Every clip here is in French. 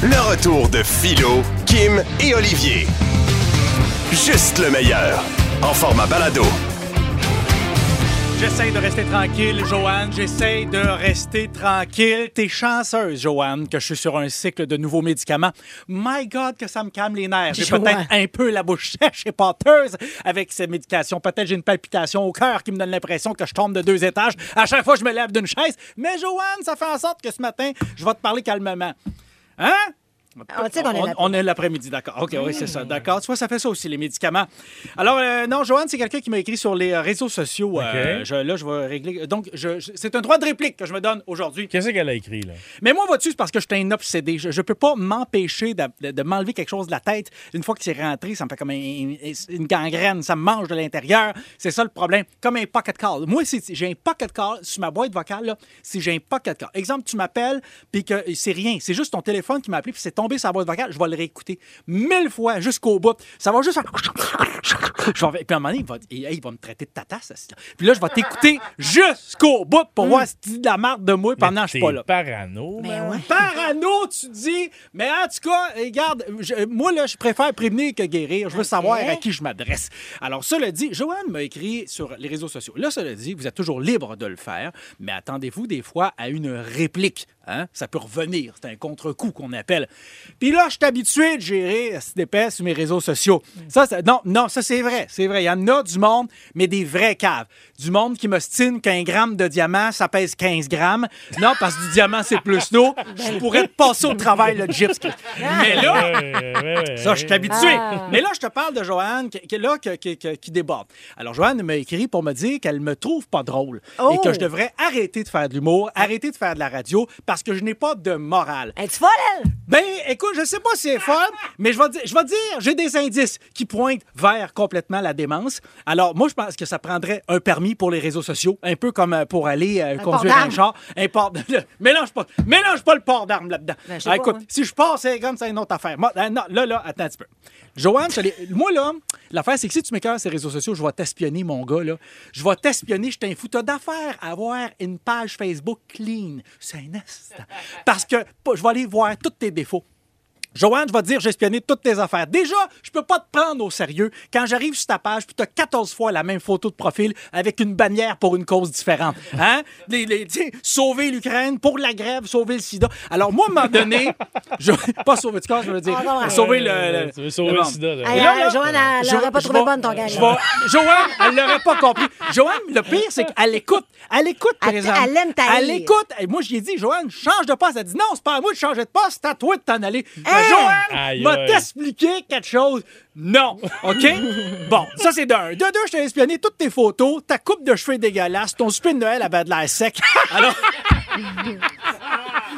Le retour de Philo, Kim et Olivier. Juste le meilleur. En format balado. J'essaie de rester tranquille, Joanne. J'essaie de rester tranquille. T'es chanceuse, Joanne, que je suis sur un cycle de nouveaux médicaments. My God, que ça me calme les nerfs. J'ai peut-être un peu la bouche sèche et pâteuse avec ces médications. Peut-être j'ai une palpitation au cœur qui me donne l'impression que je tombe de deux étages à chaque fois que je me lève d'une chaise. Mais Joanne, ça fait en sorte que ce matin, je vais te parler calmement. Hein? Ah, tu On, est l'après-midi, d'accord. OK, oui, c'est ça. D'accord. Tu vois, ça fait ça aussi, les médicaments. Alors, euh, non, Joanne, c'est quelqu'un qui m'a écrit sur les euh, réseaux sociaux. Euh, je- là, je vais régler. Donc, je- je- c'est un droit de réplique que je me donne aujourd'hui. Qu'est-ce qu'elle a écrit, là? Mais moi, vois-tu, c'est parce que je suis un obsédé. Je ne peux pas m'empêcher de, de- de m'enlever quelque chose de la tête. Une fois que c'est rentré, ça me fait comme un- une gangrène. Ça me mange de l'intérieur. C'est ça le problème. Comme un pocket call. Moi, si j'ai un pocket call sur ma boîte vocale, là, si j'ai un pocket call. Exemple, tu m'appelles, puis que c'est rien. C'est juste ton téléphone qui m'a appelé, puis c'est tombé sur la boîte vocale. Je vais le réécouter mille fois jusqu'au bout. Ça va juste faire... Je vais- Puis à un moment donné, il va, et- il va me traiter de tatasse. ce là Puis là, je vais t'écouter jusqu'au bout pour voir si tu dis de la marde de moi pendant que je suis pas là. parano, Ben man. ouais. Parano, tu dis. Mais en tout cas, regarde, je- moi, là, je préfère prévenir que guérir. Je veux savoir à qui je m'adresse. Alors, cela dit, Joanne m'a écrit sur les réseaux sociaux. Là, cela dit, vous êtes toujours libre de le faire, mais attendez-vous des fois à une réplique. Hein? Ça peut revenir. C'est un contre-coup qu'on appelle. Puis là, je suis habitué de gérer ce dépêche sur mes réseaux sociaux. Ça, ça- non, non, ça, c'est vrai. C'est vrai. Il y en a du monde, mais des vrais caves. Du monde qui m'ostine qu'un gramme de diamant, ça pèse 15 grammes. Non, parce que du diamant, c'est plus lourd. Je pourrais te passer au travail le gyps. Mais là, ça, je suis habitué. Ah. Mais là, je te parle de Joanne qui, là, qui, qui- qui- qui déborde. Alors, Joanne m'a écrit pour me dire qu'elle me trouve pas drôle et Oh. que je devrais arrêter de faire de l'humour, arrêter de faire de la radio parce que je n'ai pas de morale. Es-tu folle, elle? Ben, écoute, je sais pas si c'est folle, mais je vais dire, je vais dire, j'ai des indices qui pointent vers complètement la démence. Alors, moi, je pense que ça prendrait un permis pour les réseaux sociaux, un peu comme euh, pour aller euh, conduire un char. Un port mélange pas, mélange pas le port d'armes là-dedans. Ben, Ah, pas, écoute, hein. si je passe c'est comme c'est une autre affaire. Moi, euh, non, là, là, attends un petit peu. Joanne, moi, là, l'affaire, c'est que si tu m'écœures les réseaux sociaux, je vais t'espionner, mon gars, là. Je vais t'espionner, je t'en fous. T'as d'affaires à avoir une page Facebook clean. C'est un instant. Parce que je vais aller voir tous tes défauts. Joanne, je vais te dire, j'ai espionné toutes tes affaires. Déjà, je peux pas te prendre au sérieux quand j'arrive sur ta page puis tu as 14 fois la même photo de profil avec une bannière pour une cause différente. Hein? Les, les- tu sais, sauver l'Ukraine pour la grève, sauver le sida. Alors, moi, à un moment donné, je... pas sauver du corps, je veux dire, Ah, non, sauver Euh, le, Tu veux sauver le sida, là. Hey, Et là, là, Joanne, elle je- l'aurait pas trouvé bonne, ton gars. Joanne, elle l'aurait pas compris. Joanne, le pire, c'est qu'elle écoute. Elle écoute, Elle- présentement. elle aime ta Elle écoute. Et moi, je lui ai dit, Joanne, change de poste. Elle a dit, non, c'est pas à moi de changer de poste, c'est à toi de t'en aller. Aïe, m'a aïe. expliqué quelque chose. Non. OK? bon, ça, c'est d'un. De deux, je t'ai espionné toutes tes photos, ta coupe de cheveux dégueulasse, ton souper de Noël avait de l'air sec. Alors.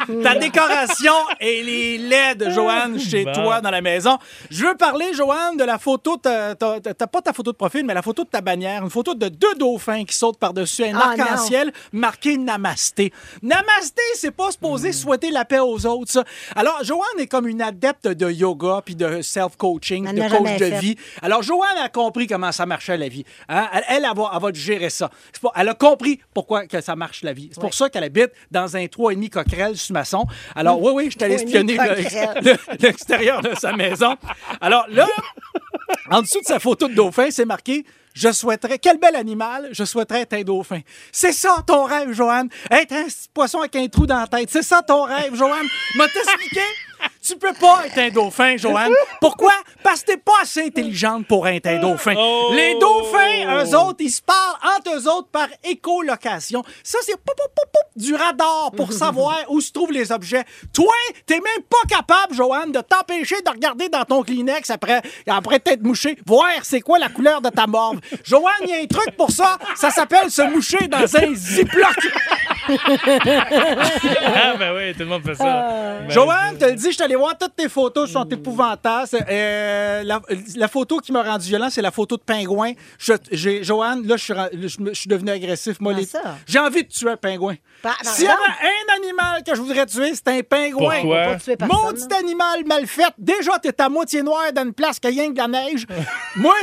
Ta décoration et les LED, Joanne, chez Bon. toi dans la maison. Je veux parler, Joanne, de la photo. T'as pas ta photo de profil, mais la photo de ta bannière. Une photo de deux dauphins qui sautent par-dessus un Ah, arc-en-ciel marqué Namasté. Namasté, c'est pas supposé souhaiter la paix aux autres, ça. Alors, Joanne est comme une adepte de yoga puis de self-coaching, de coach de fait. vie. Alors, Joanne a compris comment ça marchait la vie. Hein? Elle, elle, elle va, elle va gérer ça. Pas- elle a compris pourquoi que ça marche la vie. C'est pour ça qu'elle habite dans un 3,5 coquerel maçon. Alors, oui, oui, je suis allé 3,5 espionner l'extérieur de sa maison. Alors là, en dessous de sa photo de dauphin, c'est marqué Je souhaiterais, quel bel animal, je souhaiterais être un dauphin. C'est ça ton rêve, Joanne. Être un petit poisson avec un trou dans la tête. C'est ça ton rêve, Joanne. M'a t'expliqué? Tu peux pas être un dauphin, Joanne. Pourquoi? Parce que t'es pas assez intelligente pour être un dauphin. Oh! Les dauphins, eux autres, ils se parlent entre eux autres par écolocation. Ça, c'est du radar pour savoir où se trouvent les objets. Toi, t'es même pas capable, Joanne, de t'empêcher de regarder dans ton Kleenex après, après t'être mouché, voir c'est quoi la couleur de ta morve. Joanne, il y a un truc pour ça. Ça s'appelle se moucher dans un ziploc. Ah, ben oui, tout le monde fait ça. Ben, Joanne, te le dis, je suis allé voir toutes tes photos, elles sont épouvantables. C'est, euh, la, la photo qui m'a rendu violent, c'est la photo de pingouin. Je, Joanne, là, je suis, ren- je me- je suis devenu agressif. Moi, Comment les- ça? J'ai envie de tuer un pingouin. S'il y avait un animal que je voudrais tuer, c'est un pingouin. Pourquoi? Pas tuer personne, Maudit animal mal fait. Déjà, t'es à moitié noir dans une place qui a rien que de la neige. Moi.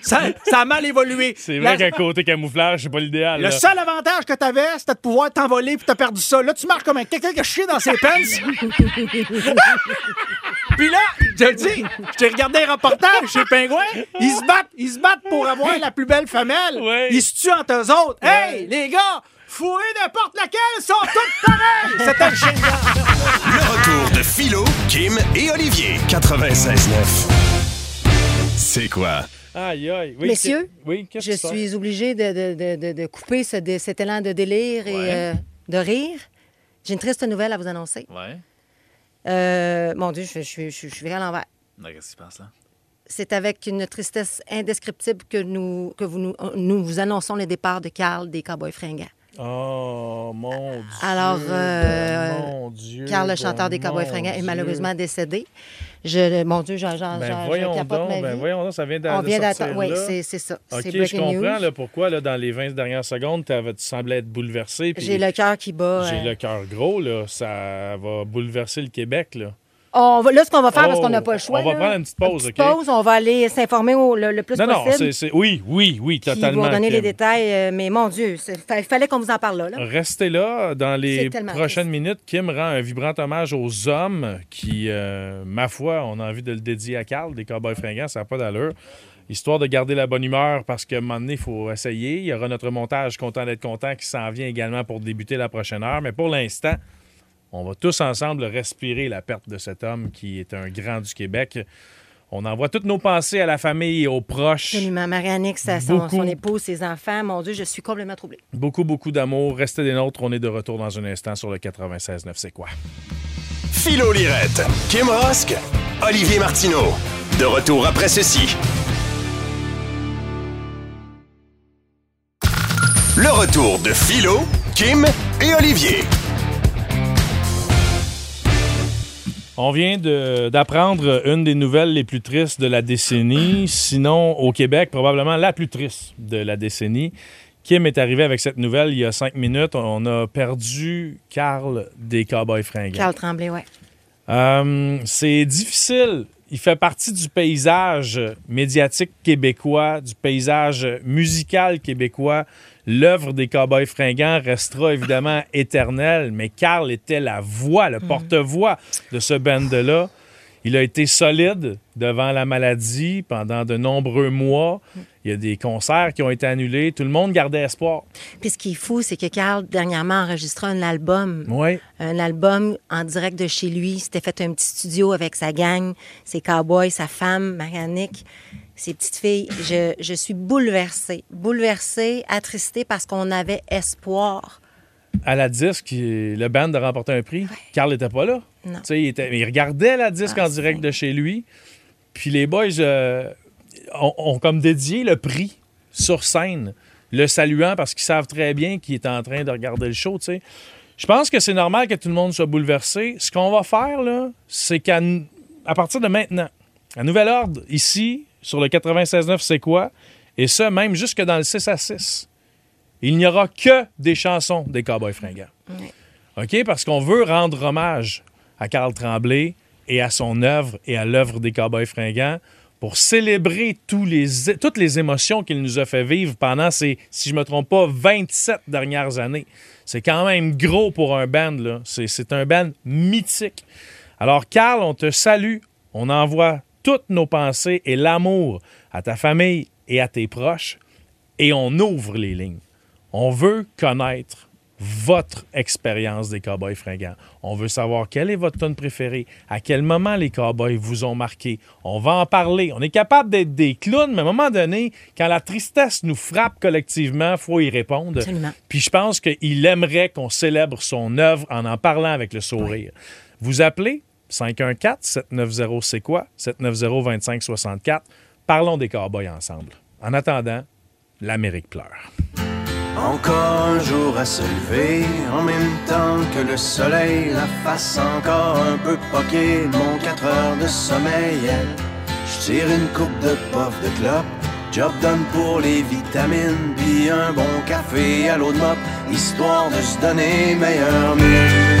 Ça, ça a mal évolué. C'est vrai qu'à côté camouflage, c'est pas l'idéal. Le là. seul avantage que t'avais, c'était de pouvoir t'envoler puis t'as perdu ça. Là, tu marches comme un quelqu'un qui a chié dans ses pants. puis là, je te dis, je t'ai regardé un reportage chez Pingouin. Ils se battent, ils se battent pour avoir la plus belle femelle. Ouais. Ils se tuent entre eux autres. Hey, les gars, fourrez n'importe laquelle, ils sont toutes pareilles. C'était génial. Le retour de Philo, Kim et Olivier. 96.9. C'est quoi? Aïe, aïe. Oui, Messieurs, oui, Je suis obligée de, de- de- de- de couper ce cet élan de délire et Ouais. euh, de rire. J'ai une triste nouvelle à vous annoncer. Ouais. Euh, mon Dieu, je, je, je, je suis virée à l'envers. Qu'est-ce qui se passe là? C'est avec une tristesse indescriptible que nous, que vous, nous, nous vous annonçons le départ de Carl des Cowboys fringants. Oh, mon Dieu. Alors, euh, mon Dieu. Carl, le chanteur des Cowboys fringants, est malheureusement décédé. Je, mon Dieu, j'en, Ben, capote donc, ma ben, voyons donc, ça vient d'attendre. Oui, c'est, ça. OK, je comprends là, pourquoi là, dans les 20 dernières secondes, tu semblais être bouleversé. J'ai le cœur qui bat. J'ai euh, le cœur gros, là. Ça va bouleverser le Québec, là. On va, là, ce qu'on va faire, parce Oh, qu'on n'a pas le choix. on va là, prendre une petite pause, petite OK? pause, on va aller s'informer le, le plus Non, non, possible. c'est, c'est- Oui, oui, oui, totalement. vous donner les détails. euh, mais mon Dieu, il fallait qu'on vous en parle là. là. Restez là. Dans les prochaines triste. minutes, Kim rend un vibrant hommage aux hommes qui, euh, ma foi, on a envie de le dédier à Carl, des Cowboys fringants, ça n'a pas d'allure. Histoire de garder la bonne humeur parce qu'à un moment donné, il faut essayer. Il y aura notre montage Content d'être content qui s'en vient également pour débuter la prochaine heure. Mais pour l'instant, on va tous ensemble respirer la perte de cet homme qui est un grand du Québec. On envoie toutes nos pensées à la famille et aux proches. Absolument. Marianne, sa- son, son épouse, ses enfants. Mon Dieu, je suis complètement troublée. Beaucoup, beaucoup d'amour. Restez des nôtres. On est de retour dans un instant sur le 96.9. C'est quoi? Philo Lirette, Kim Rosk, Olivier Martineau. De retour après ceci. Le retour de Philo, Kim et Olivier. On vient d'apprendre une des nouvelles les plus tristes de la décennie, sinon au Québec, probablement la plus triste de la décennie. Kim est arrivé avec cette nouvelle il y a cinq minutes. On a perdu Carl des Cowboys fringants. Carl Tremblay, ouais. Euh, c'est difficile. Il fait partie du paysage médiatique québécois, du paysage musical québécois. L'œuvre des Cowboys fringants restera évidemment éternelle, mais Carl était la voix, le porte-voix de ce band-là. Il a été solide devant la maladie pendant de nombreux mois. Il y a des concerts qui ont été annulés. Tout le monde gardait espoir. Puis ce qui est fou, c'est que Carl, dernièrement, a enregistré un album. Oui. Un album en direct de chez lui. Il s'était fait un petit studio avec sa gang, ses cowboys, sa femme, Marianique, ses petites filles. Je, je suis bouleversée. Bouleversée, attristée parce qu'on avait espoir. à la disque, le band a remporté un prix. Carl n'était pas là. Non. Tu sais, Il, était- il regardait la disque Ah, en direct de chez lui. Puis les boys euh, ont, ont comme dédié le prix sur scène, le saluant parce qu'ils savent très bien qu'il est en train de regarder le show. tu sais. Je pense que c'est normal que tout le monde soit bouleversé. Ce qu'on va faire, là, c'est qu'à à partir de maintenant, à nouvel ordre, ici, sur le 96.9, c'est quoi? Et ça, même jusque dans le 6 à 6. Il n'y aura que des chansons des Cowboys fringants. OK? Parce qu'on veut rendre hommage à Carl Tremblay et à son œuvre et à l'œuvre des Cowboys fringants pour célébrer tous les, toutes les émotions qu'il nous a fait vivre pendant ces, si je ne me trompe pas, 27 dernières années. C'est quand même gros pour un band, là. C'est, c'est un band mythique. Alors, Carl, on te salue. On envoie toutes nos pensées et l'amour à ta famille et à tes proches et on ouvre les lignes. On veut connaître votre expérience des Cowboys fringants. On veut savoir quelle est votre tune préférée, à quel moment les Cowboys vous ont marqué. On va en parler. On est capable d'être des clowns, mais à un moment donné, quand la tristesse nous frappe collectivement, il faut y répondre. Absolument. Puis je pense qu'il aimerait qu'on célèbre son œuvre en en parlant avec le sourire. Vous appelez 514-790 c'est quoi? 790-2564. Parlons des Cowboys ensemble. En attendant, l'Amérique pleure. Encore un jour à se lever, en même temps que le soleil, la face encore un peu poquée, mon 4 heures de sommeil. Je tire une coupe de puff de clope, job done pour les vitamines, puis un bon café à l'eau de mop, histoire de se donner meilleur mieux.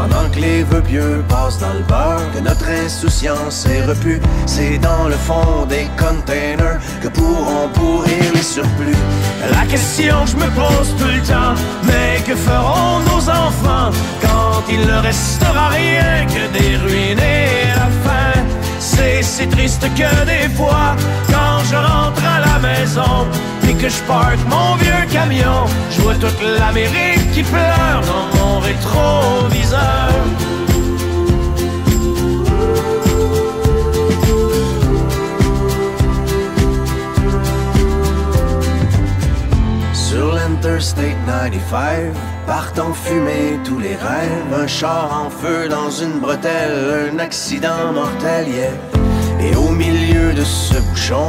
Pendant que les vœux pieux passent dans le beurre, que notre insouciance est repue, c'est dans le fond des containers que pourront pourrir les surplus. La question que je me pose tout le temps, mais que feront nos enfants quand il ne restera rien que des ruines et la faim? C'est si triste que des fois, quand je rentre maison, que je parque mon vieux camion, je vois toute l'Amérique qui pleure dans mon rétroviseur. Sur l'Interstate 95, partent en fumée tous les rêves. Un char en feu dans une bretelle, un accident mortel, yeah. Et au milieu de ce bouchon,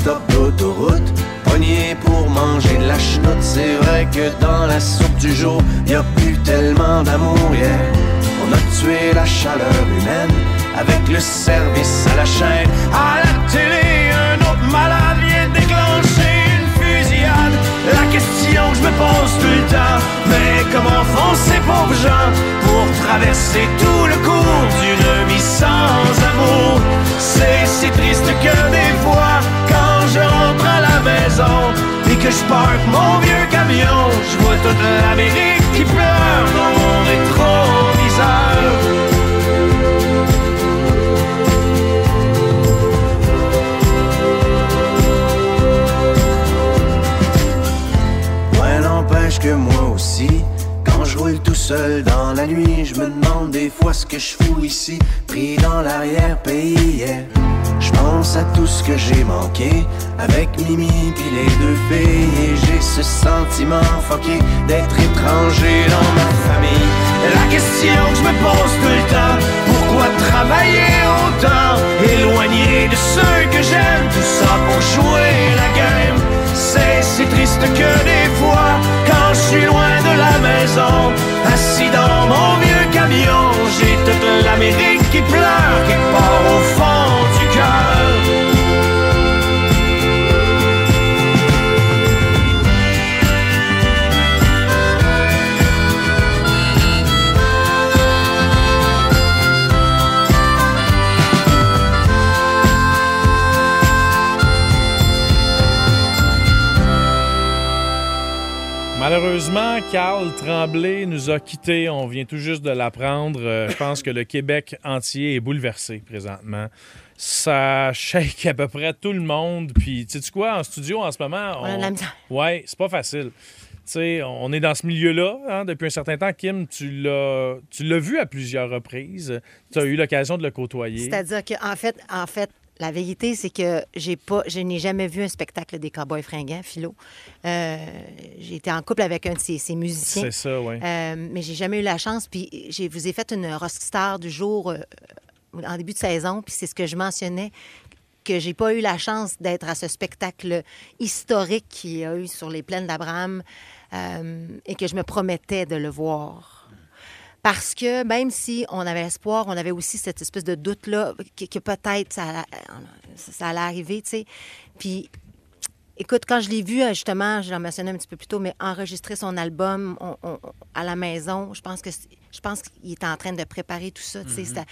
Stop d'autoroute. Pogné pour manger de la chenoute. C'est vrai que dans la soupe du jour y a plus tellement d'amour yeah. On a tué la chaleur humaine Avec le service à la chaîne. À la je parque mon vieux camion. Je vois toute l'Amérique qui pleure dans mon rétroviseur Ouais, n'empêche que moi aussi, quand je roule tout seul dans la nuit, je me demande des fois ce que je fous ici, pris dans l'arrière-pays. Pense à tout ce que j'ai manqué avec Mimi puis les deux filles et j'ai ce sentiment fucké d'être étranger dans ma famille. La question que je me pose tout le temps, pourquoi travailler autant, éloigné de ceux que j'aime, tout ça pour jouer la game. C'est si triste que des fois, quand je suis loin de la maison, assis dans mon vieux camion, j'ai toute l'Amérique qui pleure quelque part au fond Carl Tremblay nous a quittés. On vient tout juste de l'apprendre. Euh, je pense que le Québec entier est bouleversé présentement. Ça shake à peu près tout le monde. Puis, tu sais quoi, en studio en ce moment, On. Ouais, c'est pas facile. Tu sais, on est dans ce milieu-là hein, depuis un certain temps. Kim, tu l'as, tu l'as vu à plusieurs reprises. Tu as eu l'occasion de le côtoyer. C'est-à-dire que en fait, en fait, la vérité, c'est que j'ai pas, je n'ai jamais vu un spectacle des Cowboys fringants, Philo. Euh, j'ai été en couple avec un de ces, ces musiciens. C'est ça, oui. Euh, mais j'ai jamais eu la chance. Puis je vous ai fait une rockstar du jour euh, en début de saison. Puis c'est ce que je mentionnais que j'ai pas eu la chance d'être à ce spectacle historique qu'il y a eu sur les plaines d'Abraham euh, et que je me promettais de le voir. Parce que même si on avait espoir, on avait aussi cette espèce de doute-là que, que peut-être ça, allait- ça allait arriver, tu sais. Puis, écoute, quand je l'ai vu, euh, justement, je l'ai mentionné un petit peu plus tôt, mais enregistrer son album on- on- à la maison, je pense que je pense qu'il est en train de préparer tout ça, tu sais. C'était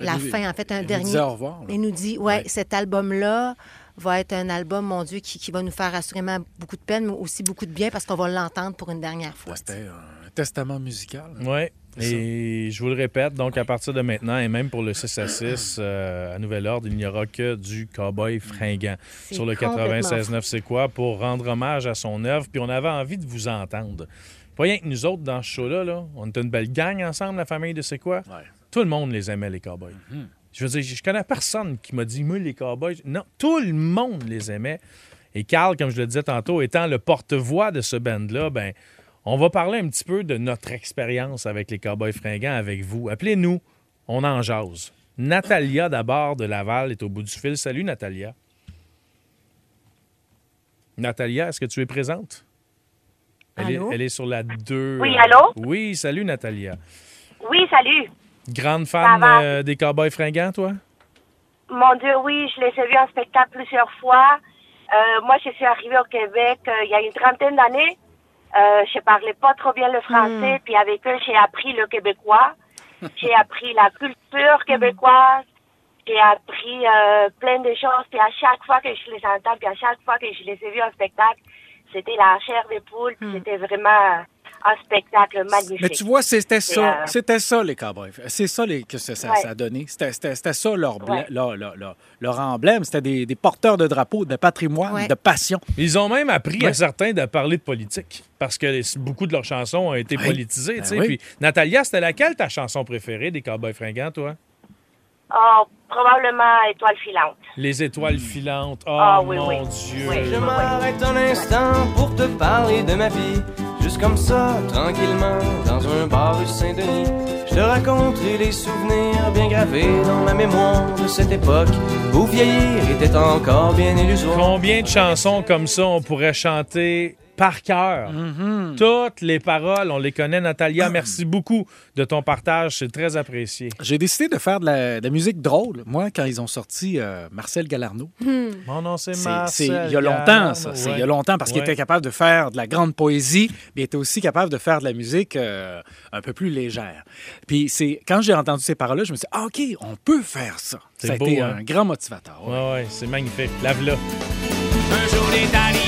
la Il- fin, en fait, un il nous dernier. disait au revoir. Il nous dit, ouais, Ouais. cet album-là va être un album, mon Dieu, qui, qui va nous faire assurément beaucoup de peine, mais aussi beaucoup de bien parce qu'on va l'entendre pour une dernière fois. C'était un testament musical. Oui. Et je vous le répète, donc à partir de maintenant, et même pour le 6 à 6, euh, à Nouvel Ordre, il n'y aura que du cowboy fringant sur le complètement 96.9 C'est quoi pour rendre hommage à son œuvre. Puis on avait envie de vous entendre. Pas rien que nous autres dans ce show-là, là, on était une belle gang ensemble, la famille de C'est quoi? Ouais. Tout le monde les aimait, les cowboys. Je veux dire, je connais personne qui m'a dit, moi, les cowboys. Non, tout le monde les aimait. Et Carl, comme je le disais tantôt, étant le porte-voix de ce band-là, ben, on va parler un petit peu de notre expérience avec les Cowboys fringants avec vous. Appelez-nous, on en jase. Natalia, d'abord, de Laval, est au bout du fil. Salut, Natalia. Natalia, est-ce que tu es présente? Elle est, Allô? elle est sur la 2. Oui, allô? Oui, salut, Natalia. Oui, salut. Grande fan euh, des Cowboys fringants, toi? Mon Dieu, oui, je les ai vus en spectacle plusieurs fois. Euh, moi, je suis arrivée au Québec euh, il y a une trentaine d'années. Euh, je parlais pas trop bien le français, puis avec eux, j'ai appris le québécois. J'ai appris la culture québécoise. J'ai appris euh, plein de choses. Puis à chaque fois que je les entends, puis à chaque fois que je les ai vus en spectacle, c'était la chair de poule. puis C'était vraiment un spectacle magnifique. Mais tu vois, c'était ça. euh, C'était ça, les Cowboys. C'est ça les, que ça, ça, Ouais. ça a donné. C'était ça leur, Ouais. leur, leur- leur- leur emblème. C'était des, des porteurs de drapeaux, de patrimoine, Ouais. de passion. Ils ont même appris Ouais. à certains de parler de politique parce que les- beaucoup de leurs chansons ont été politisées. Ben tu sais. oui. Puis, Natalia, c'était laquelle ta chanson préférée des Cowboys fringants, toi? Oh, probablement étoile filante. Les étoiles filantes. Oh Ah, oui, mon oui. Dieu. Oui. Je m'arrête un instant pour te parler de ma vie. Juste comme ça, tranquillement, dans un bar rue Saint-Denis. Je te raconterai les souvenirs bien gravés dans ma mémoire de cette époque où vieillir était encore bien illusoire. Combien de chansons comme ça on pourrait chanter par cœur? Mm-hmm. Toutes les paroles, on les connaît. Natalia, merci beaucoup de ton partage. C'est très apprécié. J'ai décidé de faire de la, de la musique drôle, moi, quand ils ont sorti euh, Marcel Galarno. Mon nom, c'est Marcel. il y a longtemps, ça. Ouais. il y a longtemps parce qu'il était capable de faire de la grande poésie, mais il était aussi capable de faire de la musique euh, un peu plus légère. Puis c'est quand j'ai entendu ces paroles-là, je me suis dit, ah, OK, on peut faire ça. C'est Ça a beau, été hein? un grand motivateur. ouais. Ouais, ouais, c'est magnifique. Lave-la. Un jour est arrivé au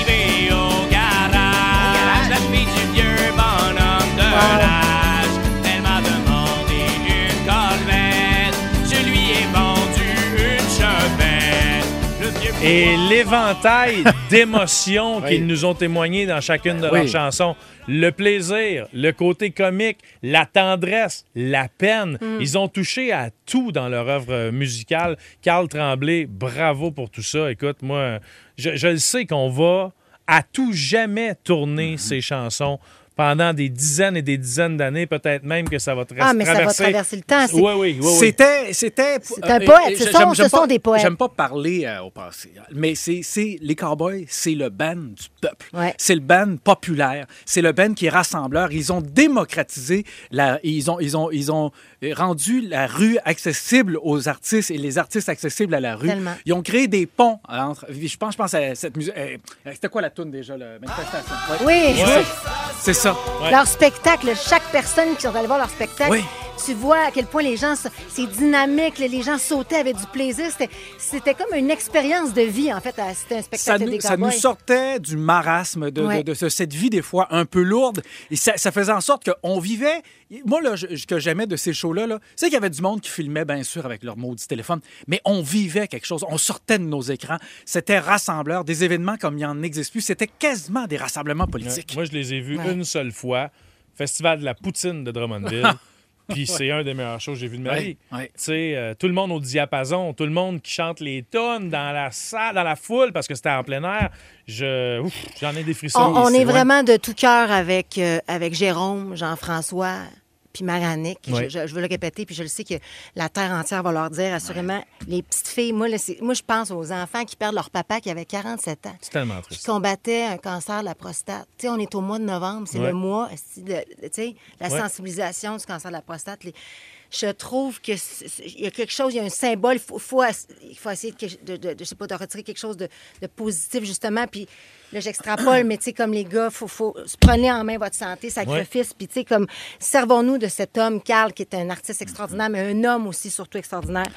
garage, la fille du vieux bonhomme de l'âge. Elle m'a demandé une corvette, je lui ai vendu une chevette. Le vieux Et l'éventail d'émotions Oui. qu'ils nous ont témoigné dans chacune de Oui. leurs chansons. Le plaisir, le côté comique, la tendresse, la peine. Ils ont touché à tout dans leur œuvre musicale. Carl Tremblay, bravo pour tout ça. Écoute, moi, je, je le sais qu'on va à tout jamais tourner ces chansons pendant des dizaines et des dizaines d'années, peut-être même que ça va tra- Ah, mais ça va traverser. traverser le temps. C'est- Oui, oui, oui. oui. C'était, c'était. C'est un poète, ce j'aime- sont- j'aime ce sont pas- des poètes. J'aime pas parler euh, au passé, mais c'est, c'est les Cowboys, c'est le band du peuple. Ouais. C'est le band populaire. C'est le band qui est rassembleur. Ils ont démocratisé la, ils ont, ils ont, ils ont rendu la rue accessible aux artistes et les artistes accessibles à la rue. Tellement. Ils ont créé des ponts entre. Je pense, je pense à cette musique. euh, C'était quoi la tune déjà, la manifestation? Ouais. Oui, je Ouais. C'est ça. Ouais. leur spectacle, chaque personne qui sont allés voir leur spectacle, Oui. Tu vois à quel point les gens, c'est dynamique, les gens sautaient avec du plaisir. C'était- C'était comme une expérience de vie, en fait. à- C'était un ça spectacle nous, des ça nous sortait du marasme de, Ouais. cette vie des fois un peu lourde. Et ça, ça faisait en sorte qu'on vivait. Moi, là, je- ce que j'aimais de ces shows-là, là, c'est qu'il y avait du monde qui filmait, bien sûr, avec leur maudit téléphone, mais on vivait quelque chose. On sortait de nos écrans. C'était rassembleur. Des événements comme il n'en existe plus. C'était quasiment des rassemblements Ouais. politiques. Moi, je les ai vus Ouais. une seule fois. Festival de la poutine de Drummondville. Puis c'est un des meilleurs shows que j'ai vu de ma vie. ouais. Tu sais, euh, tout le monde au diapason, tout le monde qui chante les tonnes dans la salle, dans la foule, parce que c'était en plein air. Je, j'en ai des frissons. On, on est vraiment de tout cœur avec, euh, avec Jérôme, Jean-François, puis Marianique. Je- Ouais. Je, je veux le répéter, puis je le sais que la terre entière va leur dire, assurément, les petites filles, moi, là, moi, je pense aux enfants qui perdent leur papa qui avait 47 ans. C'est tellement qui triste. combattait un cancer de la prostate. Tu sais, on est au mois de novembre, c'est Ouais. le mois, tu sais, la Ouais. sensibilisation du cancer de la prostate. Les- Je trouve que il y a quelque chose, il y a un symbole, il faut, essayer de, de, de- de- je sais pas, de retirer quelque chose de, de positif, justement. Puis là, j'extrapole, mais tu sais, comme les gars, faut, faut prenez en main votre santé, sacrifice. Puis tu sais, comme, servons-nous de cet homme, Carl, qui est un artiste extraordinaire, mais un homme aussi, surtout extraordinaire.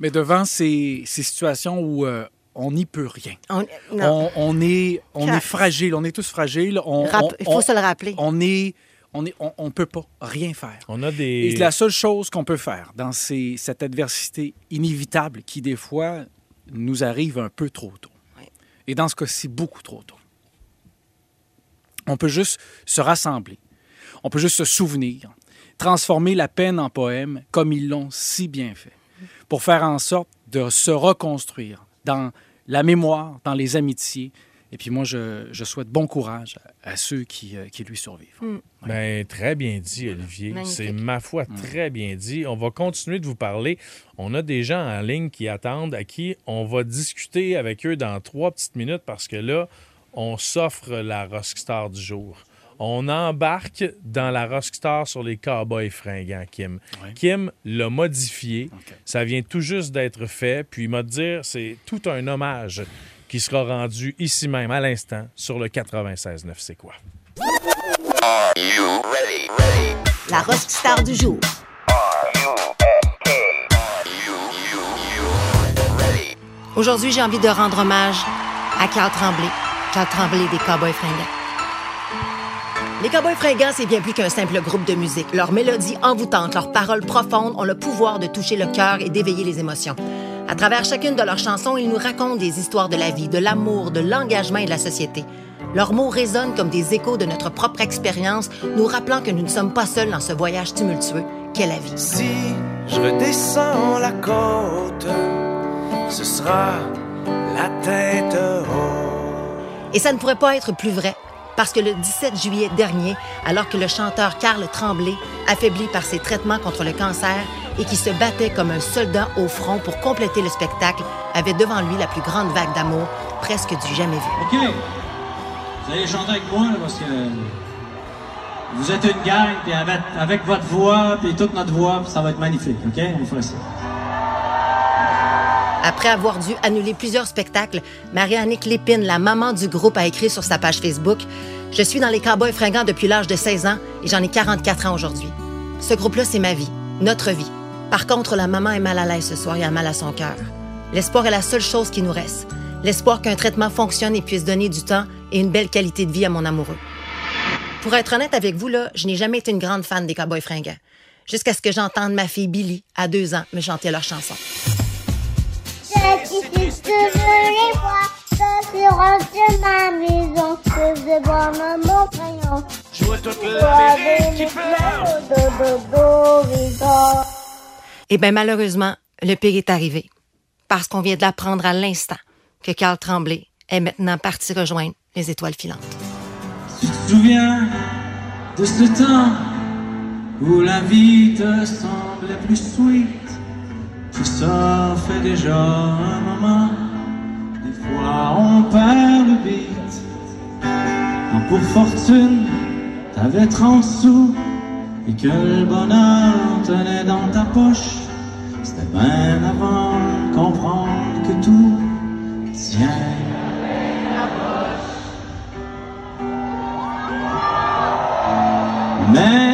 Mais devant ces, ces situations où euh, on n'y peut rien. On- non. On, on est, on est fragile, on est tous fragiles. On, Rapp- on- il faut se le rappeler. On est, on on peut pas rien faire. On a Et la seule chose qu'on peut faire dans ces- cette adversité inévitable qui, des fois, nous arrive un peu trop tôt. Et dans ce cas-ci, beaucoup trop tôt. On peut juste se rassembler. On peut juste se souvenir, transformer la peine en poème comme ils l'ont si bien fait, pour faire en sorte de se reconstruire dans la mémoire, dans les amitiés. Et puis moi, je, je souhaite bon courage à, ceux qui, euh, qui lui survivent. Ben, très bien dit, Olivier. C'est ma foi très bien dit. On va continuer de vous parler. On a des gens en ligne qui attendent, à qui on va discuter avec eux dans trois petites minutes parce que là, on s'offre la Rockstar du jour. On embarque dans la Rockstar sur les Cowboys fringants, Kim. Kim l'a modifié. Ça vient tout juste d'être fait. Puis il m'a dit dire, c'est tout un hommage qui sera rendu ici même, à l'instant, sur le 96.9. C'est quoi? La rockstar du jour. Aujourd'hui, j'ai envie de rendre hommage à Carl Tremblay. Carl Tremblay des Cowboys fringants. Les Cowboys fringants, c'est bien plus qu'un simple groupe de musique. Leurs mélodies envoûtantes, leurs paroles profondes ont le pouvoir de toucher le cœur et d'éveiller les émotions. À travers chacune de leurs chansons, ils nous racontent des histoires de la vie, de l'amour, de l'engagement et de la société. Leurs mots résonnent comme des échos de notre propre expérience, nous rappelant que nous ne sommes pas seuls dans ce voyage tumultueux qu'est la vie. Si je redescends la côte, ce sera la tête haute. Et ça ne pourrait pas être plus vrai, parce que le 17 juillet dernier, alors que le chanteur Karl Tremblay, affaibli par ses traitements contre le cancer et qui se battait comme un soldat au front pour compléter le spectacle, avait devant lui la plus grande vague d'amour presque du jamais vu. OK. Vous allez chanter avec moi, là, parce que vous êtes une gang, puis avec, avec votre voix, puis toute notre voix, puis ça va être magnifique, OK? On ferait ça. Après avoir dû annuler plusieurs spectacles, Marie-Annick Lépine, la maman du groupe, a écrit sur sa page Facebook Je suis dans les Cowboys fringants depuis l'âge de 16 ans et j'en ai 44 ans aujourd'hui. Ce groupe-là, c'est ma vie, notre vie. Par contre, la maman est mal à l'aise ce soir et a mal à son cœur. L'espoir est la seule chose qui nous reste. L'espoir qu'un traitement fonctionne et puisse donner du temps et une belle qualité de vie à mon amoureux. Pour être honnête avec vous, là, je n'ai jamais été une grande fan des Cowboys fringants. Jusqu'à ce que j'entende ma fille Billy, à deux ans, me chanter leur chanson. Je suis ma maison. Je boire mon crayon. Je vois toute. Eh bien, malheureusement, le pire est arrivé. Parce qu'on vient de l'apprendre à l'instant que Carl Tremblay est maintenant parti rejoindre les étoiles filantes. Tu te souviens de ce temps où la vie te semblait plus sweet? Tout ça fait déjà un moment. Des fois on perd le beat. Quand pour fortune t'avais 30 sous et que le bonheur tenait dans ta poche, c'était bien avant de comprendre que tout tient. Mais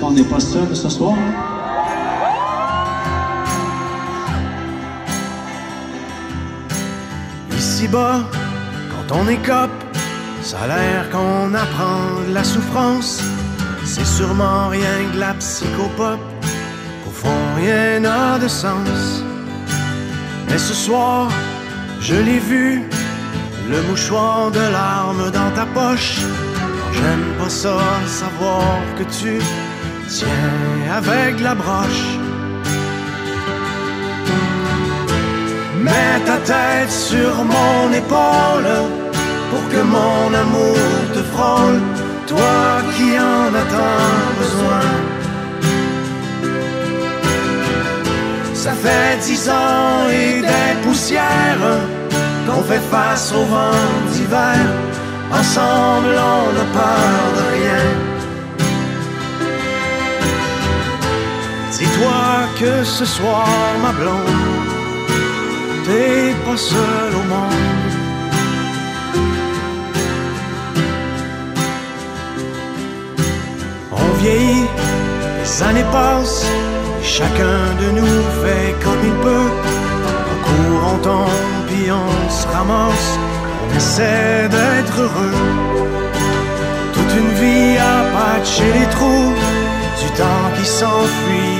qu'on n'est pas seul ce soir. Ici-bas, quand ton écope, ça a l'air qu'on apprend de la souffrance. C'est sûrement rien que la psychopop. Au fond, rien n'a de sens. Mais ce soir, je l'ai vu, le mouchoir de larmes dans ta poche. J'aime pas ça, savoir que tu tiens avec la broche. Mets ta tête sur mon épaule pour que mon amour te frôle, toi qui en as tant besoin. Ça fait dix ans et des poussières qu'on fait face au vent d'hiver. Ensemble, on n'a peur de rien. Dis-toi que ce soir, ma blonde, t'es pas seule au monde. On vieillit, les années passent, chacun de nous fait comme il peut. On court, on tombe, puis on se ramasse, on essaie d'être heureux. Toute une vie à patcher les trous, du temps qui s'enfuit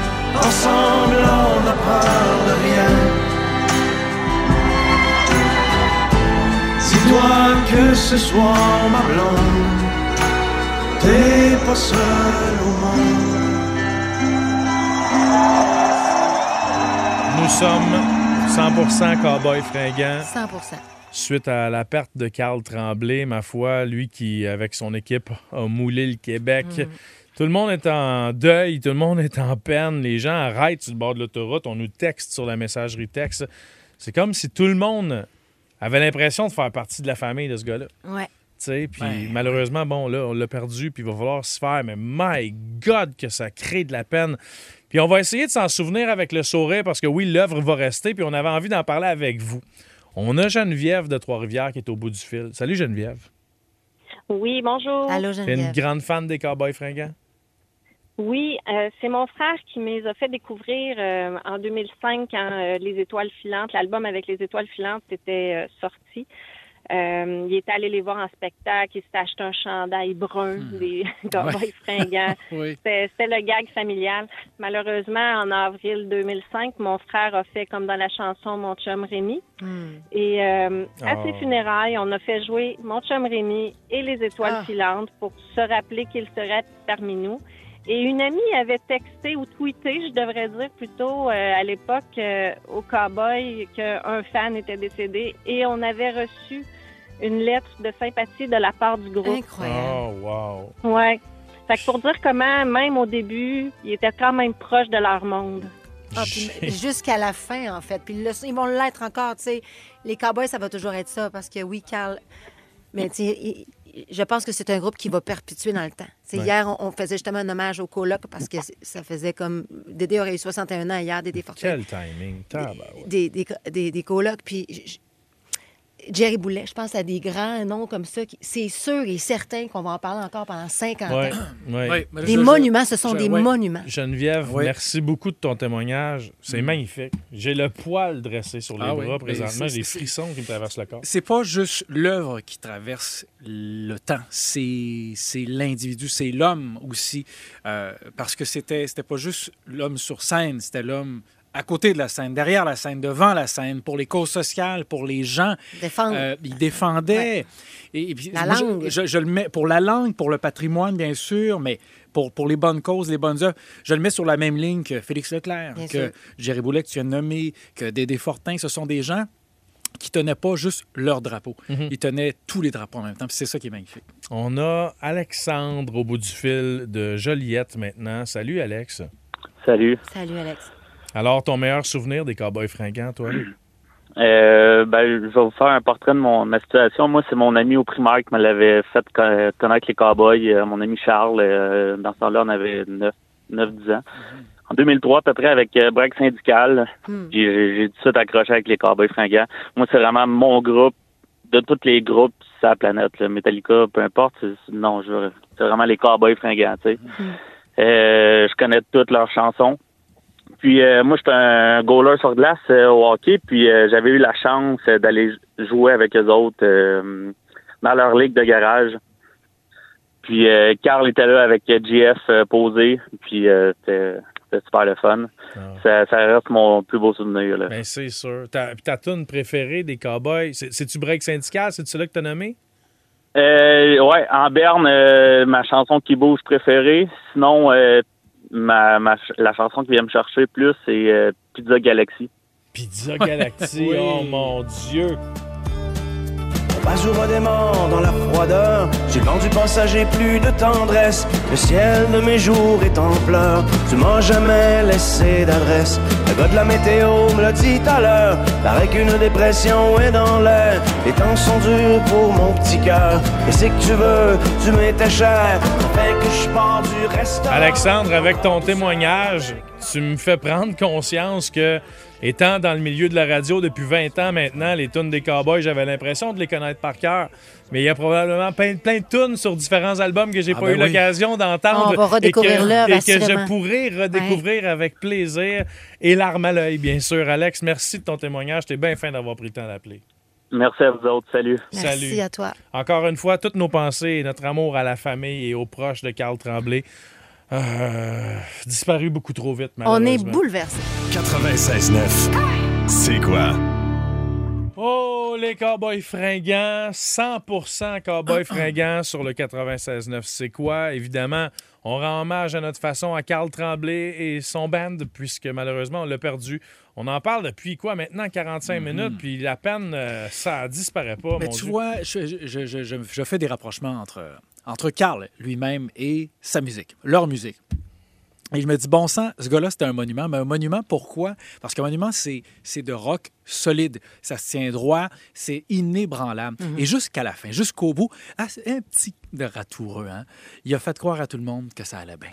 Ensemble, on n'a peur de rien. Dis-toi que ce soir, ma blonde, t'es pas seul au monde. Nous sommes 100% cowboy fringant. 100% Suite à la perte de Carl Tremblay, ma foi, lui qui, avec son équipe, a moulé le Québec. Tout le monde est en deuil, tout le monde est en peine. Les gens arrêtent sur le bord de l'autoroute, on nous texte sur la messagerie texte. C'est comme si tout le monde avait l'impression de faire partie de la famille de ce gars-là. Ouais. Tu sais, Puis Ouais. malheureusement, bon, là, on l'a perdu, puis il va falloir se faire. Mais my God, que ça crée de la peine. Puis on va essayer de s'en souvenir avec le sourire parce que oui, l'œuvre va rester, puis on avait envie d'en parler avec vous. On a Geneviève de Trois-Rivières qui est au bout du fil. Salut Geneviève. Oui, bonjour. Allô, T'es une Geneviève. grande fan des Cowboys fringants? Oui, euh, c'est mon frère qui me les a fait découvrir euh, en 2005 quand euh, Les Étoiles filantes, l'album avec Les Étoiles filantes était euh, sorti. Euh, il était allé les voir en spectacle, il s'était acheté un chandail brun, des cowboys fringants. Oui. C'était c'était le gag familial. Malheureusement, en avril 2005, mon frère a fait comme dans la chanson Mon chum Rémi. Hmm. Et euh, à Oh. ses funérailles, on a fait jouer Mon chum Rémi et les étoiles Ah. filantes pour se rappeler qu'il serait parmi nous. Et une amie avait texté ou tweeté, je devrais dire plutôt euh, à l'époque euh, au cowboy qu'un fan était décédé et on avait reçu une lettre de sympathie de la part du groupe. Incroyable. Oh, wow. Ouais. Fait que pour dire comment, même au début, ils étaient quand même proches de leur monde. Ah, puis Jusqu'à la fin, en fait. Puis le- ils vont l'être encore, tu sais. Les Cowboys, ça va toujours être ça, parce que oui, Carl... Mais tu sais, je pense que c'est un groupe qui va perpétuer dans le temps. Ouais. Hier, on, on faisait justement un hommage au coloc parce que ça faisait comme... Dédé aurait eu 61 ans hier, Dédé Fortin. Quel timing. Des, des, des, des colocs, puis... Jerry Boulet, je pense à des grands noms comme ça. qui- C'est sûr et certain qu'on va en parler encore pendant 50 Ouais, ans. ouais. Des je- monuments, ce sont je- des ouais. monuments. Geneviève, merci beaucoup de ton témoignage. C'est magnifique. J'ai le poil dressé sur les Ah bras oui, présentement, des frissons qui me traversent le corps. C'est pas juste l'œuvre qui traverse le temps, c'est c'est l'individu, c'est l'homme aussi. Euh, parce que c'était c'était pas juste l'homme sur scène, c'était l'homme à côté de la scène, derrière la scène, devant la scène, pour les causes sociales, pour les gens. Défendre. Euh, il défendait. Et, et puis, La moi, langue. Je, je le mets pour la langue, pour le patrimoine, bien sûr, mais pour, pour les bonnes causes, les bonnes œuvres. Je le mets sur la même ligne que Félix Leclerc, Bien que. Jerry Boulet, que tu as nommé, que Dédé Fortin. Ce sont des gens qui tenaient pas juste leur drapeau. Mhm. Ils tenaient tous les drapeaux en même temps. Puis c'est ça qui est magnifique. On a Alexandre au bout du fil de Joliette maintenant. Salut, Alex. Salut. Salut, Alex. Alors, ton meilleur souvenir des Cowboys fringants, toi? Euh, ben, je vais vous faire un portrait de mon, ma situation. Moi, c'est mon ami au primaire qui me l'avait fait co- connaître les cowboys. Euh, mon ami Charles, euh, dans ce temps-là, on avait 9, 9 10 ans. En 2003, à peu près, avec euh, Break Syndical, Hmm. j'ai tout de suite accroché avec les cowboys fringants. Moi, c'est vraiment mon groupe de tous les groupes sur la planète. là. Metallica, peu importe. non, je c'est vraiment les cowboys fringants, tu sais. Euh, je connais toutes leurs chansons. Puis euh, moi, j'étais un goaler sur glace euh, au hockey, puis euh, j'avais eu la chance d'aller jouer avec eux autres euh, dans leur ligue de garage. Puis Carl était là avec GF posé, puis c'était super le fun. Ça, ça reste mon plus beau souvenir. Là. Ben, c'est sûr. Ta, ta tune préférée des Cowboys, c'est- c'est-tu Break Syndical? C'est-tu là que t'as nommé? Euh, ouais, en Berne, ma chanson qui bouge préférée. Sinon, euh, ma, ma ch- la chanson qui vient me chercher plus, c'est euh, Pizza Galaxy. Pizza Galaxy, Oui. oh mon Dieu! Pas au redémarre dans la froideur. J'ai vendu passager plus de tendresse. Le ciel de mes jours est en pleurs. Tu m'as jamais laissé d'adresse. Le gars de la météo me l'a dit à l'heure. Paraît qu'une dépression est dans l'air. Les temps sont durs pour mon petit cœur. Et c'est que tu veux, tu m'étais cher. Fait que je pars du restaurant. Alexandre, avec ton témoignage, tu me fais prendre conscience que, étant dans le milieu de la radio depuis 20 ans maintenant, les tunes des Cowboys, j'avais l'impression de les connaître par cœur. Mais il y a probablement plein, plein de tunes sur différents albums que j'ai Ah pas ben eu oui. l'occasion d'entendre. On va redécouvrir et que, l'œuvre, et que je pourrais redécouvrir avec plaisir et larmes à l'œil, bien sûr. Alex, merci de ton témoignage. T'es bien fin d'avoir pris le temps d'appeler. Merci à vous autres. Salut. Merci Salut. à toi. Encore une fois, toutes nos pensées et notre amour à la famille et aux proches de Carl Tremblay. Euh, disparu beaucoup trop vite, On est bouleversés. 96.9. C'est quoi? Oh, les cowboys fringants, 100% cowboys fringants sur le 96.9. C'est quoi? Évidemment, on rend hommage à notre façon à Carl Tremblay et son band, puisque malheureusement, on l'a perdu. On en parle depuis quoi maintenant? 45 minutes, puis la peine, euh, ça disparaît pas, Mais mon tu Dieu. vois, je, je- je- je- je fais des rapprochements entre, entre Carl lui-même et sa musique, leur musique. Et je me dis, bon sang, ce gars-là, c'était un monument. Mais un monument, pourquoi? Parce qu'un monument, c'est c'est de rock solide. Ça se tient droit, c'est inébranlable. Et jusqu'à la fin, jusqu'au bout, un petit de ratoureux. Hein? Il a fait croire à tout le monde que ça allait bien.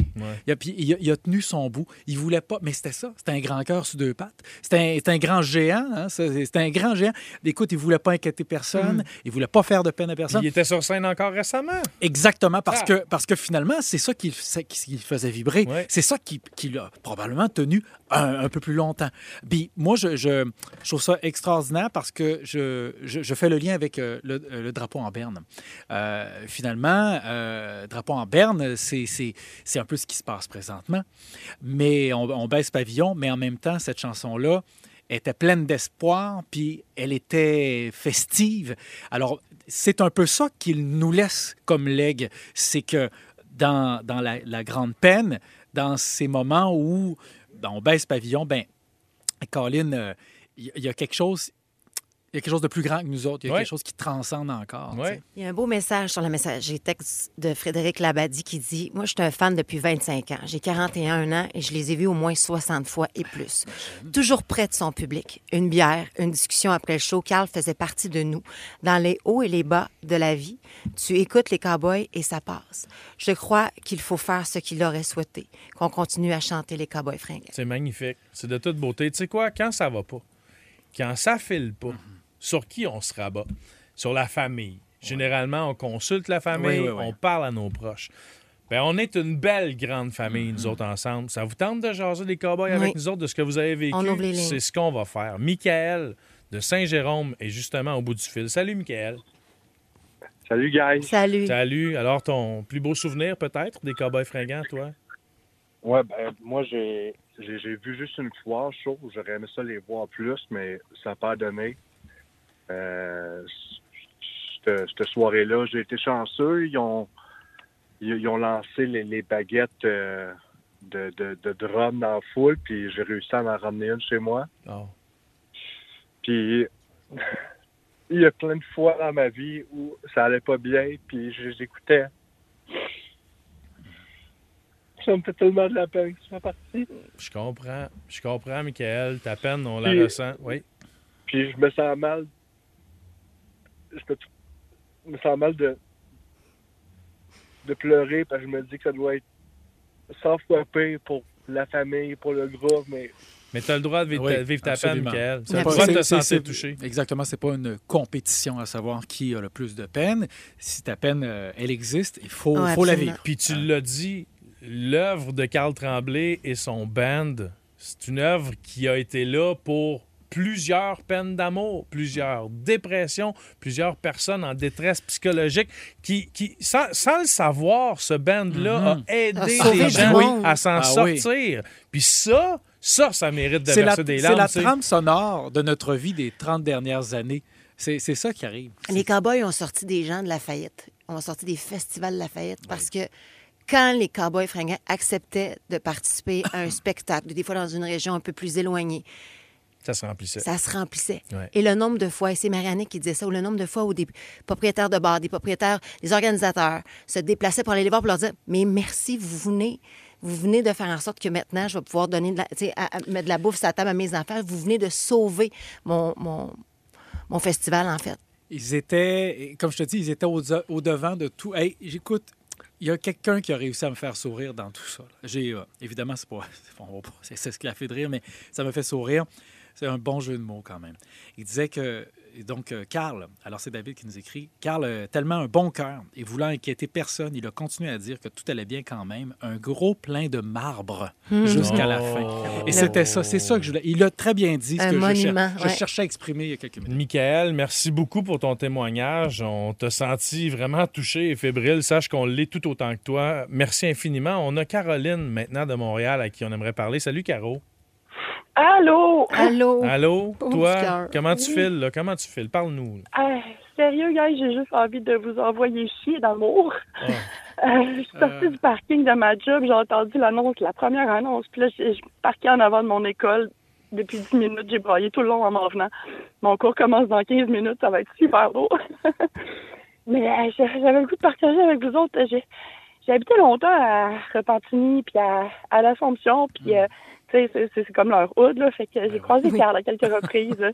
Il, a, puis il, a, il a tenu son bout. Il voulait pas. Mais c'était ça. C'était un grand cœur sur deux pattes. C'était un, grand géant. Hein? C'était un grand géant. Écoute, il voulait pas inquiéter personne. Mm. Il voulait pas faire de peine à personne. Il était sur scène encore récemment. Exactement, parce, Ah. que, parce que finalement, c'est ça qui, qui le faisait vibrer. C'est ça qui, qui l'a probablement tenu un, un peu plus longtemps. Puis moi, je, je, je trouve ça extraordinaire parce que je, je, je fais le lien avec euh, le, euh, le drapeau en berne. Euh, finalement, euh, drapeau en berne, c'est un peu ce qui se passe présentement. Mais on, baisse pavillon, mais en même temps, cette chanson-là était pleine d'espoir, puis elle était festive. Alors, c'est un peu ça qu'il nous laisse comme legs, c'est que dans, la, grande peine, dans ces moments où ben, on baisse pavillon, ben, Colin, euh, il y, a quelque chose... Il y a quelque chose de plus grand que nous autres. Il y a Ouais. quelque chose qui transcende encore. tu sais. Il y a un beau message sur le messager texte de Frédéric Labadie qui dit Moi, je suis un fan depuis 25 ans. J'ai 41 ans et je les ai vus au moins 60 fois et plus. Toujours près de son public. Une bière, une discussion après le show. Carl faisait partie de nous. Dans les hauts et les bas de la vie, tu écoutes les cowboys et ça passe. Je crois qu'il faut faire ce qu'il aurait souhaité, qu'on continue à chanter les cowboys fringants. C'est magnifique. C'est de toute beauté. Tu sais quoi? Quand ça va pas, quand ça file pas, sur qui on se rabat? Sur la famille. Généralement, on consulte la famille, Oui, oui, oui. on parle à nos proches. Ben, on est une belle grande famille, nous autres, ensemble. Ça vous tente de jaser des cowboys avec nous autres, de ce que vous avez vécu? On ouvre les lignes. C'est ce qu'on va faire. Michael de Saint-Jérôme est justement au bout du fil. Salut, Michael. Salut, guys. Salut. Salut. Alors, ton plus beau souvenir, peut-être, des cowboys fringants, toi? Ouais, ben, moi, j'ai, j'ai, j'ai vu juste une fois, show. J'aurais aimé ça les voir plus, mais ça n'a pas donné. Euh, cette, cette soirée-là, j'ai été chanceux. Ils ont, ils, ils ont lancé les, les baguettes euh, de, de, de drum dans la foule, puis j'ai réussi à en ramener une chez moi. Oh. Puis, il y a plein de fois dans ma vie où ça allait pas bien, puis je les écoutais. Ça me fait tellement de la peine soient partis. Je comprends. Je comprends, Michael. Ta peine, on la Puis- ressent. Oui. Puis je me sens mal. Je me, sens mal de, de pleurer parce que je me dis que ça doit être 100 fois pire pour la famille, pour le groupe, mais Mais tu as le droit de vivre, Oui, ta, vivre ta peine. Michael. Tu C'est as le pas- droit de te sentir touché. Exactement, c'est pas une compétition à savoir qui a le plus de peine. Si ta peine, euh, elle existe, il faut, Ouais, faut la vivre. Puis tu l'as dit, l'œuvre de Carl Tremblay et son band, c'est une œuvre qui a été là pour plusieurs peines d'amour, plusieurs dépressions, plusieurs personnes en détresse psychologique qui, qui sans, sans le savoir, ce band-là Mhm. a aidé A sauvé les gens à s'en Ah oui. sortir. Puis ça, ça, ça mérite de C'est la, verser des c'est larmes. la tu sais. trame sonore de notre vie des 30 dernières années. C'est c'est ça qui arrive. Les Cowboys ont sorti des gens de Lafayette. ont sorti des festivals de Lafayette parce que quand les Cowboys fringants acceptaient de participer à un spectacle, des fois dans une région un peu plus éloignée, Ça se remplissait. ça se remplissait. Ouais. Et le nombre de fois, et c'est Marianne qui disait ça, ou le nombre de fois où des propriétaires de bars, des propriétaires, des organisateurs se déplaçaient pour aller les voir pour leur dire Mais merci, vous venez. Vous venez de faire en sorte que maintenant, je vais pouvoir donner de la, à- à- mettre de la bouffe sur la table à mes enfants. Vous venez de sauver mon, mon, mon festival, en fait. Ils étaient, comme je te dis, ils étaient au, au devant de tout. Hey, j'écoute, il y a quelqu'un qui a réussi à me faire sourire dans tout ça. J'ai, euh, évidemment, c'est pas, c'est ce qui a fait de rire, mais ça me fait sourire. C'est un bon jeu de mots quand même. Il disait que, donc, euh, Carl, alors c'est David qui nous écrit, Carl, a tellement un bon cœur et voulant inquiéter personne, il a continué à dire que tout allait bien quand même. Un gros plein de marbre Hmm. jusqu'à la fin. Et c'était ça, c'est ça que je voulais. Il a très bien dit ce Un que je, cher- cherchais à exprimer il y a quelques minutes. Michael, merci beaucoup pour ton témoignage. On t'a senti vraiment touché et fébrile. Sache qu'on l'est tout autant que toi. Merci infiniment. On a Caroline maintenant de Montréal à qui on aimerait parler. Salut, Caro. Allô? Allô? Allô? Toi, cœur. comment tu Oui. files? là? Comment tu files? Parle-nous. Ah, sérieux, gars, j'ai juste envie de vous envoyer chier d'amour. Ah. Euh, je suis sortie du parking de ma job, j'ai entendu l'annonce, la première annonce, puis là, je, je parquais en avant de mon école. Depuis 10 minutes, j'ai braillé tout le long en m'en venant. Mon cours commence dans 15 minutes, ça va être super lourd. Mais euh, j'avais le goût de partager avec vous autres. J'ai j'ai habité longtemps à Repentigny, puis à, à l'Assomption, puis euh, sais, c'est- c'est comme leur hood, là, fait que j'ai croisé Carl à quelques reprises.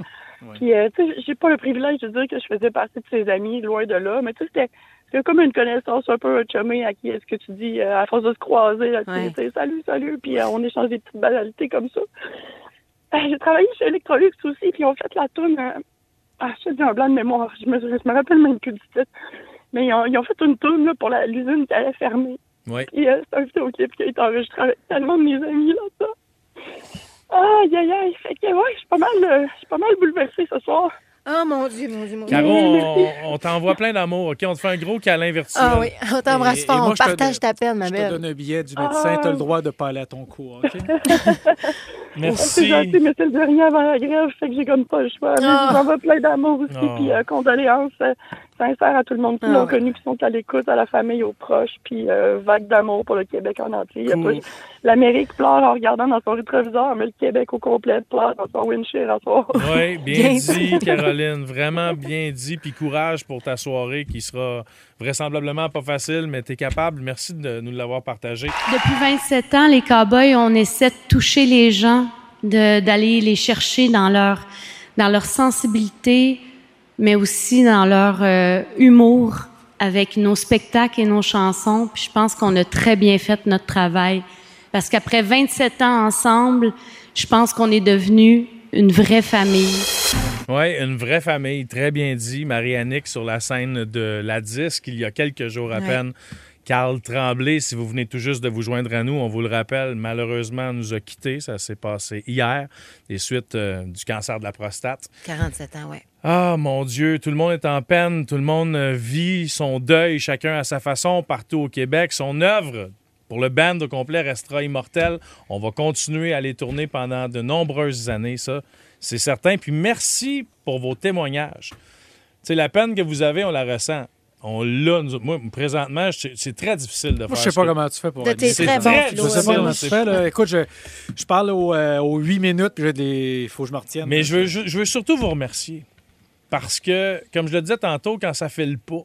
Puis, euh, tu sais, j'ai pas le privilège de dire que je faisais partie de ses amis, loin de là, mais tu sais, c'était c'était comme une connaissance un peu chumée à qui est-ce que tu dis, euh, à force de se croiser, là, tu sais, Ouais. tu sais, salut, salut, puis euh, on échange des petites banalités comme ça. Euh, j'ai travaillé chez Electrolux aussi, puis on fait la tourne. euh, ah, je te dis un blanc de mémoire, je me, je me rappelle même plus du titre. Mais ils ont, ils ont fait une tourne là, pour la- l'usine qui allait fermer. Oui. Puis euh, c'est un vidéoclip qui a été enregistré avec tellement de mes amis là-dedans. Aïe, aïe, aïe. Fait que, ouais, je suis pas mal, euh, je suis pas mal bouleversée ce soir. Oh mon Dieu, mon Dieu, mon Dieu. Caro, on, on t'envoie plein d'amour. OK? On te fait un gros câlin virtuel. Ah oui, on t'embrasse fort. moi, On je te partage ta peine, ma Je te belle. donne un billet du médecin, Ah. tu as le droit de pas aller à ton cours, OK? C'est Merci. gentil, mais c'est le dernier avant la grève, fait que j'ai comme pas le choix. Mais Ah. je vous envoie plein d'amour aussi, Ah. puis euh, condoléances euh, sincères à tout le monde qui Ah l'ont ouais. connu, qui sont à l'écoute, à la famille, aux proches, puis euh, vague d'amour pour le Québec en entier. Cool. L'Amérique pleure en regardant dans son rétroviseur, mais le Québec au complet pleure dans son windshield en soir. Oui, bien Bien dit, Caroline. Vraiment bien dit. Puis courage pour ta soirée qui sera vraisemblablement pas facile, mais tu es capable. Merci de nous l'avoir partagé. Depuis 27 ans, les Cowboys, on essaie de toucher les gens, de- d'aller les chercher dans leur, dans leur sensibilité, mais aussi dans leur euh, humour avec nos spectacles et nos chansons. Puis je pense qu'on a très bien fait notre travail. Parce qu'après 27 ans ensemble, je pense qu'on est devenu une vraie famille. Oui, une vraie famille, très bien dit. Marie-Annick sur la scène de la disque il y a quelques jours à Ouais. peine. Carl Tremblay, si vous venez tout juste de vous joindre à nous, on vous le rappelle, malheureusement nous a quittés. Ça s'est passé hier, des suites euh, du cancer de la prostate. 47 ans, ouais. Ah mon Dieu, tout le monde est en peine, tout le monde euh, vit son deuil, chacun à sa façon, partout au Québec. Son œuvre pour le band au complet restera immortelle. On va continuer à les tourner pendant de nombreuses années, ça, c'est certain. Puis merci pour vos témoignages. Tu sais, la peine que vous avez, on la ressent. On l'a, nous autres. Moi, présentement, c'est c'est très difficile de faire. Moi, je sais pas que- comment tu fais pour De être tes ici. très Je sais pas comment tu fais. Là. Écoute, je, je parle aux, euh, aux 8 minutes, puis il faut que je me retienne. Mais je veux, je, je veux surtout vous remercier. Parce que, comme je le disais tantôt, quand ça fait le pas,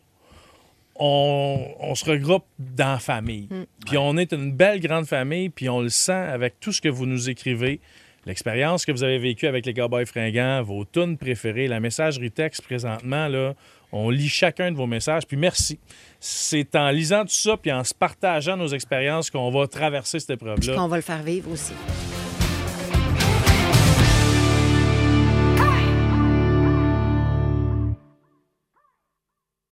on, on se regroupe dans la famille. Puis on est une belle grande famille, puis on le sent avec tout ce que vous nous écrivez. l'expérience que vous avez vécue avec les Cowboys fringants, vos tunes préférées, la messagerie texte présentement, là, on lit chacun de vos messages, puis merci. C'est en lisant tout ça, puis en se partageant nos expériences qu'on va traverser cette Puis épreuve-là. qu'on va le faire vivre aussi.